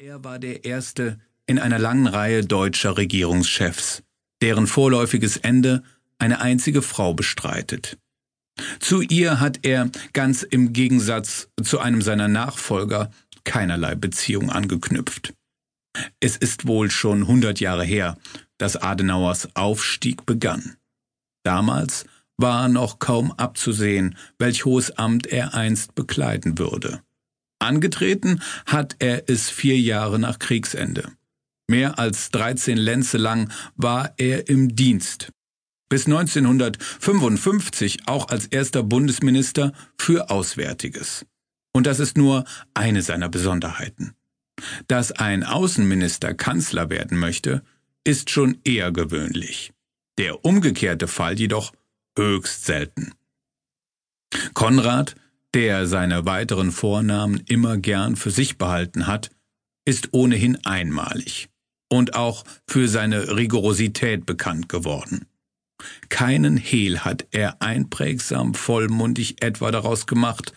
Er war der erste in einer langen Reihe deutscher Regierungschefs, deren vorläufiges Ende eine einzige Frau bestreitet. Zu ihr hat er, ganz im Gegensatz zu einem seiner Nachfolger, keinerlei Beziehung angeknüpft. Es ist wohl schon hundert Jahre her, dass Adenauers Aufstieg begann. Damals war noch kaum abzusehen, welch hohes Amt er einst bekleiden würde. Angetreten hat er es vier Jahre nach Kriegsende. Mehr als 13 Lenze lang war er im Dienst. Bis 1955 auch als erster Bundesminister für Auswärtiges. Und das ist nur eine seiner Besonderheiten. Dass ein Außenminister Kanzler werden möchte, ist schon eher gewöhnlich. Der umgekehrte Fall jedoch höchst selten. Konrad der seine weiteren Vornamen immer gern für sich behalten hat, ist ohnehin einmalig und auch für seine Rigorosität bekannt geworden. Keinen Hehl hat er einprägsam vollmundig etwa daraus gemacht,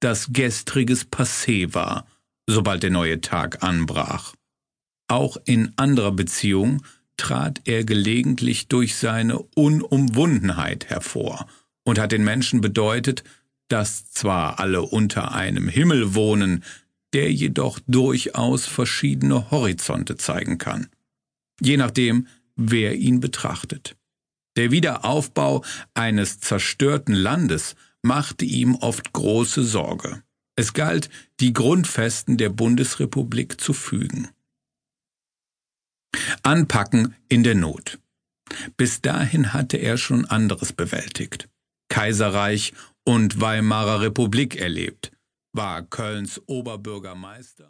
dass gestriges Passé war, sobald der neue Tag anbrach. Auch in anderer Beziehung trat er gelegentlich durch seine Unumwundenheit hervor und hat den Menschen bedeutet, dass zwar alle unter einem Himmel wohnen, der jedoch durchaus verschiedene Horizonte zeigen kann, je nachdem, wer ihn betrachtet. Der Wiederaufbau eines zerstörten Landes machte ihm oft große Sorge. Es galt, die Grundfesten der Bundesrepublik zu fügen. Anpacken in der Not. Bis dahin hatte er schon anderes bewältigt. Kaiserreich und Weimarer Republik erlebt, war Kölns Oberbürgermeister